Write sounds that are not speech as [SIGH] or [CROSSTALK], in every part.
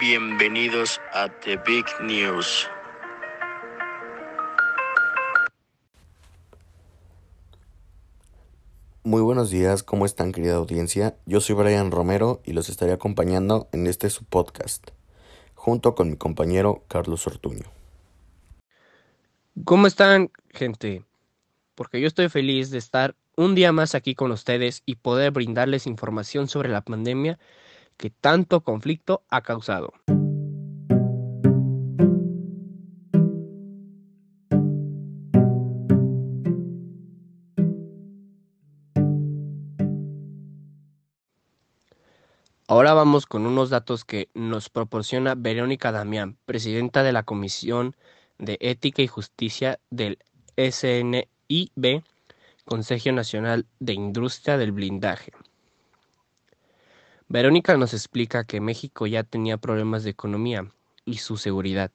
Bienvenidos a The Big News. Muy buenos días, ¿cómo están querida audiencia? Yo soy Brian Romero y los estaré acompañando en este su podcast, junto con mi compañero Carlos Ortuño. ¿Cómo están, gente? Porque yo estoy feliz de estar un día más aquí con ustedes y poder brindarles información sobre la pandemia que tanto conflicto ha causado. Ahora vamos con unos datos que nos proporciona Verónica Damián, presidenta de la Comisión de Ética y Justicia del SNIB, Consejo Nacional de Industria del Blindaje. Verónica nos explica que México ya tenía problemas de economía y su seguridad,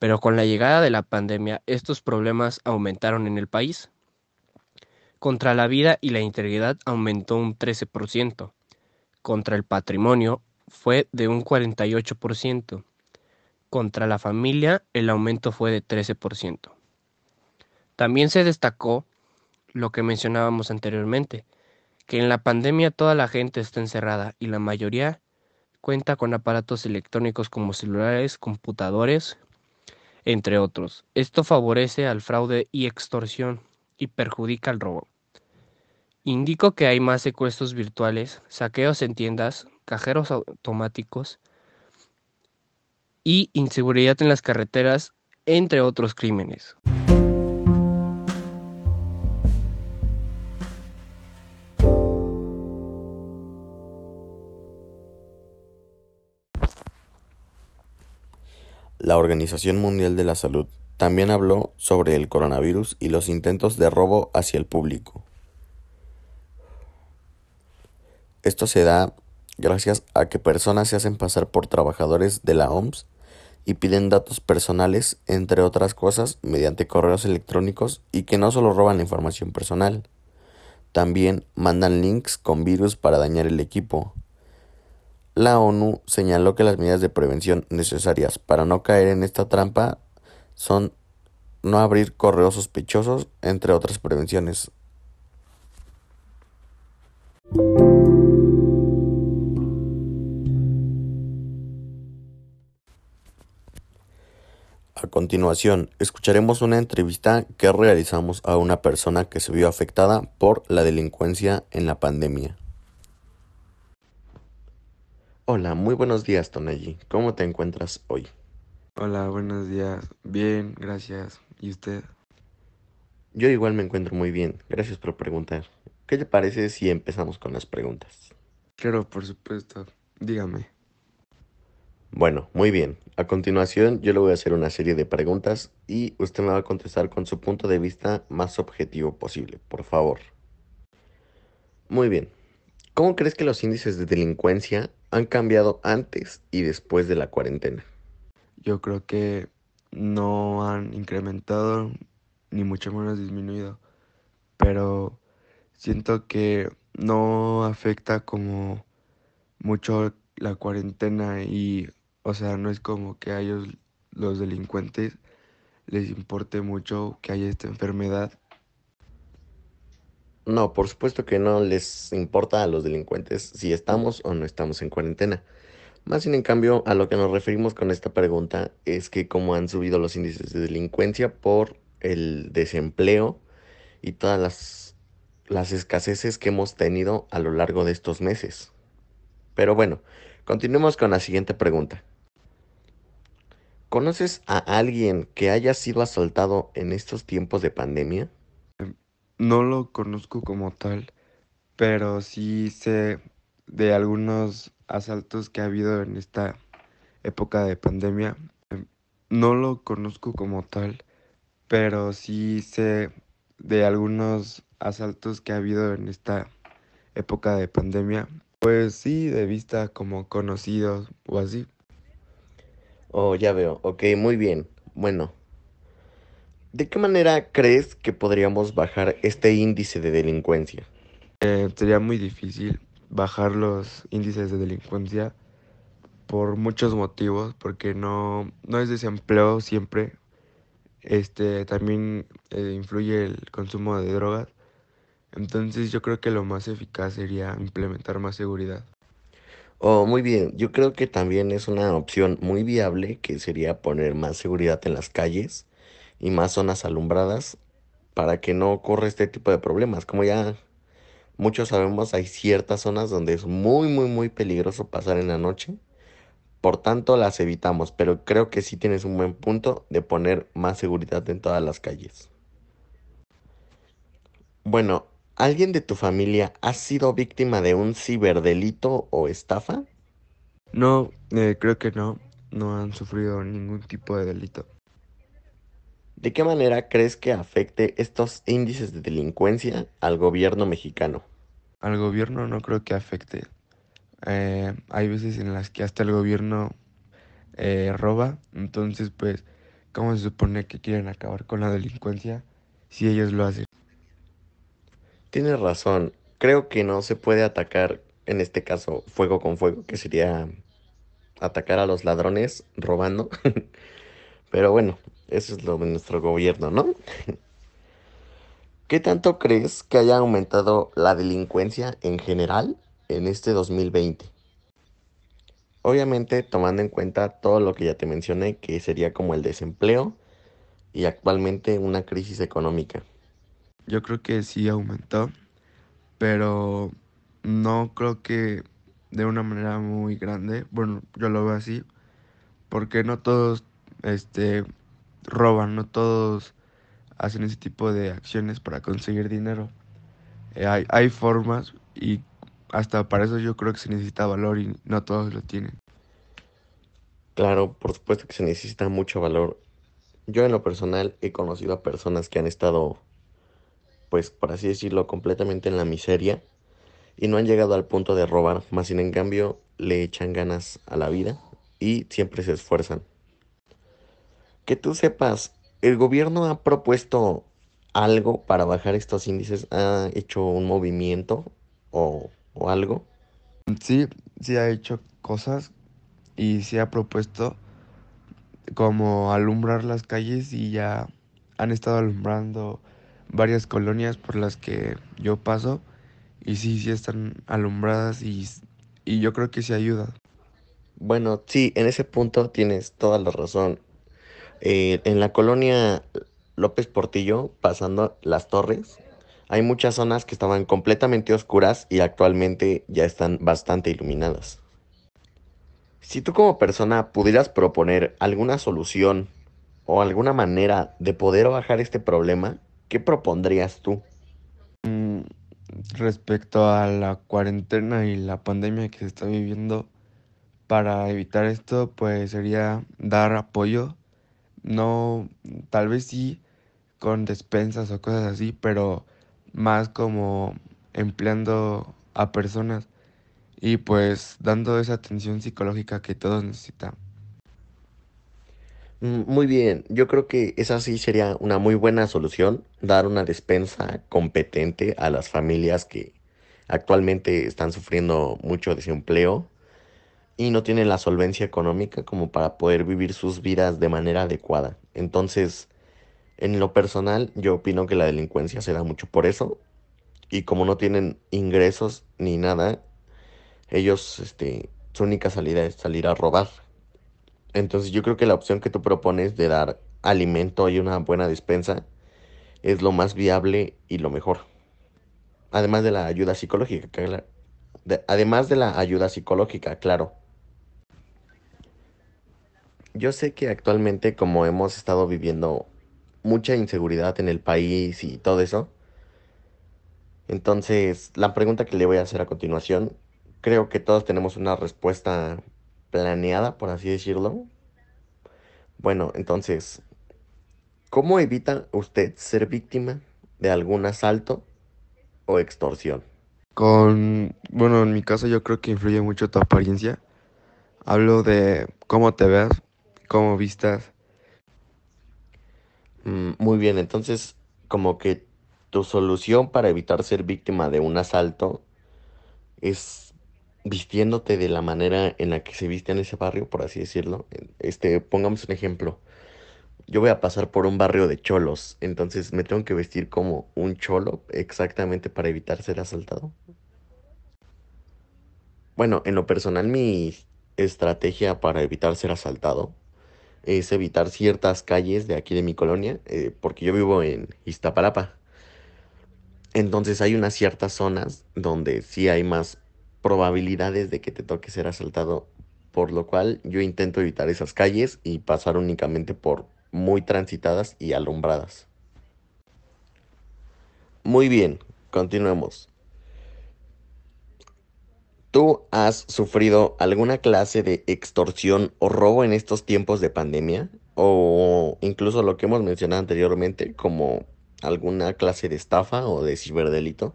pero con la llegada de la pandemia estos problemas aumentaron en el país. Contra la vida y la integridad aumentó un 13%, contra el patrimonio fue de un 48%, contra la familia el aumento fue de 13%. También se destacó lo que mencionábamos anteriormente, que en la pandemia toda la gente está encerrada y la mayoría cuenta con aparatos electrónicos como celulares, computadores, entre otros. Esto favorece al fraude y extorsión y perjudica al robo. Indico que hay más secuestros virtuales, saqueos en tiendas, cajeros automáticos y inseguridad en las carreteras, entre otros crímenes. La Organización Mundial de la Salud también habló sobre el coronavirus y los intentos de robo hacia el público. Esto se da gracias a que personas se hacen pasar por trabajadores de la OMS y piden datos personales, entre otras cosas, mediante correos electrónicos y que no solo roban información personal, también mandan links con virus para dañar el equipo, la ONU señaló que las medidas de prevención necesarias para no caer en esta trampa son no abrir correos sospechosos, entre otras prevenciones. A continuación, escucharemos una entrevista que realizamos a una persona que se vio afectada por la delincuencia en la pandemia. Hola, muy buenos días, Tonayi. ¿Cómo te encuentras hoy? Hola, buenos días. Bien, gracias. ¿Y usted? Yo igual me encuentro muy bien. Gracias por preguntar. ¿Qué te parece si empezamos con las preguntas? Claro, por supuesto. Dígame. Bueno, muy bien. A continuación yo le voy a hacer una serie de preguntas y usted me va a contestar con su punto de vista más objetivo posible, por favor. Muy bien. ¿Cómo crees que los índices de delincuencia han cambiado antes y después de la cuarentena? Yo creo que no han incrementado ni mucho menos disminuido, pero siento que no afecta como mucho la cuarentena y, o sea, no es como que a ellos, los delincuentes, les importe mucho que haya esta enfermedad no, por supuesto que no les importa a los delincuentes si estamos o no estamos en cuarentena. Más sin en cambio, a lo que nos referimos con esta pregunta es que como han subido los índices de delincuencia por el desempleo y todas las, las escaseces que hemos tenido a lo largo de estos meses. Pero bueno, continuemos con la siguiente pregunta. ¿Conoces a alguien que haya sido asaltado en estos tiempos de pandemia? No lo conozco como tal, pero sí sé de algunos asaltos que ha habido en esta época de pandemia. No lo conozco como tal, pero sí sé de algunos asaltos que ha habido en esta época de pandemia. Pues sí, de vista como conocidos o así. Oh, ya veo. Ok, muy bien. Bueno, ¿De qué manera crees que podríamos bajar este índice de delincuencia? Eh, sería muy difícil bajar los índices de delincuencia por muchos motivos, porque no, no es desempleo siempre. Este también eh, influye el consumo de drogas. Entonces yo creo que lo más eficaz sería implementar más seguridad. Oh, muy bien, yo creo que también es una opción muy viable que sería poner más seguridad en las calles y más zonas alumbradas para que no ocurra este tipo de problemas. Como ya muchos sabemos, hay ciertas zonas donde es muy, muy, muy peligroso pasar en la noche. Por tanto, las evitamos, pero creo que sí tienes un buen punto de poner más seguridad en todas las calles. Bueno, ¿alguien de tu familia ha sido víctima de un ciberdelito o estafa? No, eh, creo que no. No han sufrido ningún tipo de delito. ¿De qué manera crees que afecte estos índices de delincuencia al gobierno mexicano? Al gobierno no creo que afecte. Eh, hay veces en las que hasta el gobierno eh, roba, entonces pues, ¿cómo se supone que quieren acabar con la delincuencia si ellos lo hacen? Tienes razón, creo que no se puede atacar, en este caso, fuego con fuego, que sería atacar a los ladrones robando. [LAUGHS] Pero bueno, eso es lo de nuestro gobierno, ¿no? ¿Qué tanto crees que haya aumentado la delincuencia en general en este 2020? Obviamente tomando en cuenta todo lo que ya te mencioné, que sería como el desempleo y actualmente una crisis económica. Yo creo que sí aumentó, pero no creo que de una manera muy grande. Bueno, yo lo veo así, porque no todos este roban, no todos hacen ese tipo de acciones para conseguir dinero. Eh, hay, hay formas y hasta para eso yo creo que se necesita valor y no todos lo tienen. Claro, por supuesto que se necesita mucho valor. Yo en lo personal he conocido a personas que han estado, pues por así decirlo, completamente en la miseria y no han llegado al punto de robar, más sin en cambio le echan ganas a la vida y siempre se esfuerzan. Que tú sepas, ¿el gobierno ha propuesto algo para bajar estos índices? ¿Ha hecho un movimiento o, o algo? Sí, sí ha hecho cosas y sí ha propuesto como alumbrar las calles y ya han estado alumbrando varias colonias por las que yo paso y sí, sí están alumbradas y, y yo creo que sí ayuda. Bueno, sí, en ese punto tienes toda la razón. Eh, en la colonia López Portillo, pasando las torres, hay muchas zonas que estaban completamente oscuras y actualmente ya están bastante iluminadas. Si tú como persona pudieras proponer alguna solución o alguna manera de poder bajar este problema, ¿qué propondrías tú? Mm, respecto a la cuarentena y la pandemia que se está viviendo, para evitar esto, pues sería dar apoyo. No, tal vez sí con despensas o cosas así, pero más como empleando a personas y pues dando esa atención psicológica que todos necesitan. Mm, Muy bien, yo creo que esa sí sería una muy buena solución, dar una despensa competente a las familias que actualmente están sufriendo mucho desempleo y no tienen la solvencia económica como para poder vivir sus vidas de manera adecuada. Entonces, en lo personal, yo opino que la delincuencia se da mucho por eso y como no tienen ingresos ni nada, ellos, este, su única salida es salir a robar. Entonces yo creo que la opción que tú propones de dar alimento y una buena despensa es lo más viable y lo mejor. Además de la ayuda psicológica, cla- de- además de la ayuda psicológica, claro. Yo sé que actualmente como hemos estado viviendo mucha inseguridad en el país y todo eso, entonces la pregunta que le voy a hacer a continuación, creo que todos tenemos una respuesta planeada, por así decirlo. Bueno, entonces, ¿cómo evita usted ser víctima de algún asalto o extorsión? Con, bueno, en mi caso yo creo que influye mucho tu apariencia. Hablo de cómo te veas, cómo vistas. Mm, muy bien, entonces, como que tu solución para evitar ser víctima de un asalto es vistiéndote de la manera en la que se viste en ese barrio, por así decirlo. Este, pongamos un ejemplo. Yo voy a pasar por un barrio de cholos, entonces me tengo que vestir como un cholo exactamente para evitar ser asaltado. Bueno, en lo personal mi estrategia para evitar ser asaltado es evitar ciertas calles de aquí de mi colonia, eh, porque yo vivo en Iztapalapa. Entonces hay unas ciertas zonas donde sí hay más probabilidades de que te toque ser asaltado, por lo cual yo intento evitar esas calles y pasar únicamente por muy transitadas y alumbradas. Muy bien, continuemos. ¿Tú has sufrido alguna clase de extorsión o robo en estos tiempos de pandemia? O incluso lo que hemos mencionado anteriormente, como alguna clase de estafa o de ciberdelito?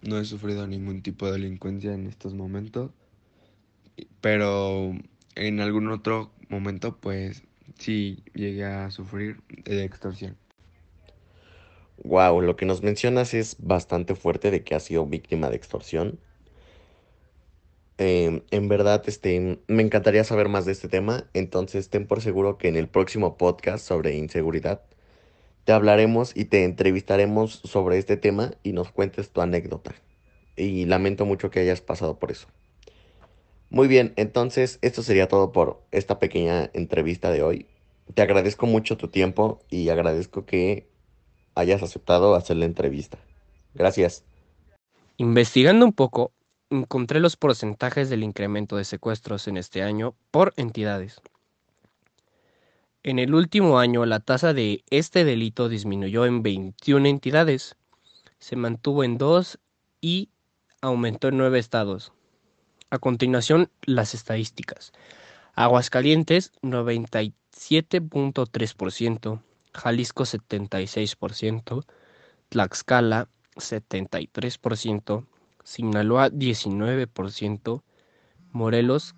No he sufrido ningún tipo de delincuencia en estos momentos, pero en algún otro momento pues sí llegué a sufrir de extorsión. Wow, lo que nos mencionas es bastante fuerte de que has sido víctima de extorsión. Em, en verdad, este, me encantaría saber más de este tema, entonces ten por seguro que en el próximo podcast sobre inseguridad te hablaremos y te entrevistaremos sobre este tema y nos cuentes tu anécdota. Y lamento mucho que hayas pasado por eso. Muy bien, entonces esto sería todo por esta pequeña entrevista de hoy. Te agradezco mucho tu tiempo y agradezco que hayas aceptado hacer la entrevista. Gracias. Investigando un poco, encontré los porcentajes del incremento de secuestros en este año por entidades. En el último año la tasa de este delito disminuyó en 21 entidades, se mantuvo en 2 y aumentó en 9 estados. A continuación, las estadísticas. Aguascalientes 97.3%, Jalisco 76%, Tlaxcala 73%, Sinaloa 19%, Morelos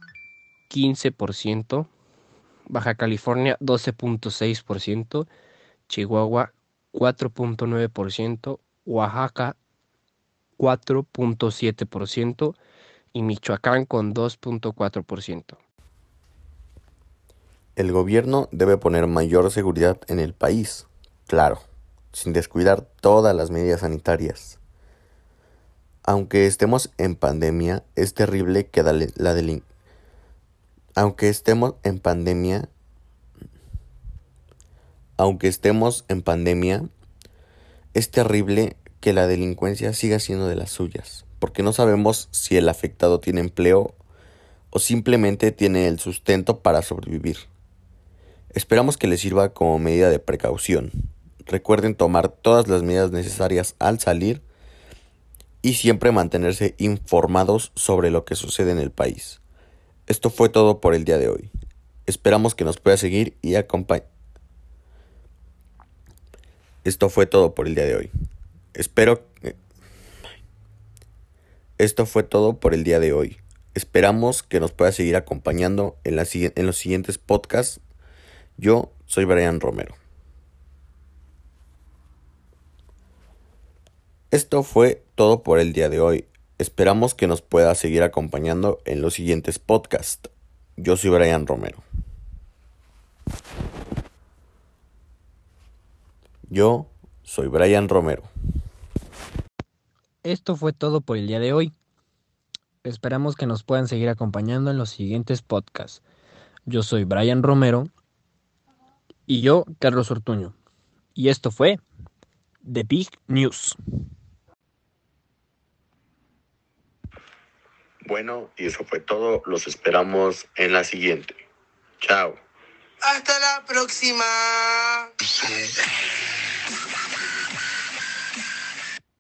15%, Baja California 12.6%, Chihuahua 4.9%, Oaxaca 4.7% y Michoacán con 2.4%. El gobierno debe poner mayor seguridad en el país, claro, sin descuidar todas las medidas sanitarias. Aunque estemos en pandemia, es terrible que la delin aunque estemos en pandemia, aunque estemos en pandemia, es terrible que la delincuencia siga siendo de las suyas, porque no sabemos si el afectado tiene empleo o simplemente tiene el sustento para sobrevivir. Esperamos que les sirva como medida de precaución. Recuerden tomar todas las medidas necesarias al salir y siempre mantenerse informados sobre lo que sucede en el país. Esto fue todo por el día de hoy. Esperamos que nos pueda seguir y acompañar. Esto fue todo por el día de hoy. Espero... Esto fue todo por el día de hoy. Esperamos que nos pueda seguir acompañando en, en los siguientes podcasts. Yo soy Brian Romero. Esto fue todo por el día de hoy. Esperamos que nos pueda seguir acompañando en los siguientes podcasts. Yo soy Brian Romero. Yo soy Brian Romero. Esto fue todo por el día de hoy. Esperamos que nos puedan seguir acompañando en los siguientes podcasts. Yo soy Brian Romero y yo, Carlos Ortuño. Y esto fue The Big News. Bueno, y eso fue todo. Los esperamos en la siguiente. Chao. Hasta la próxima.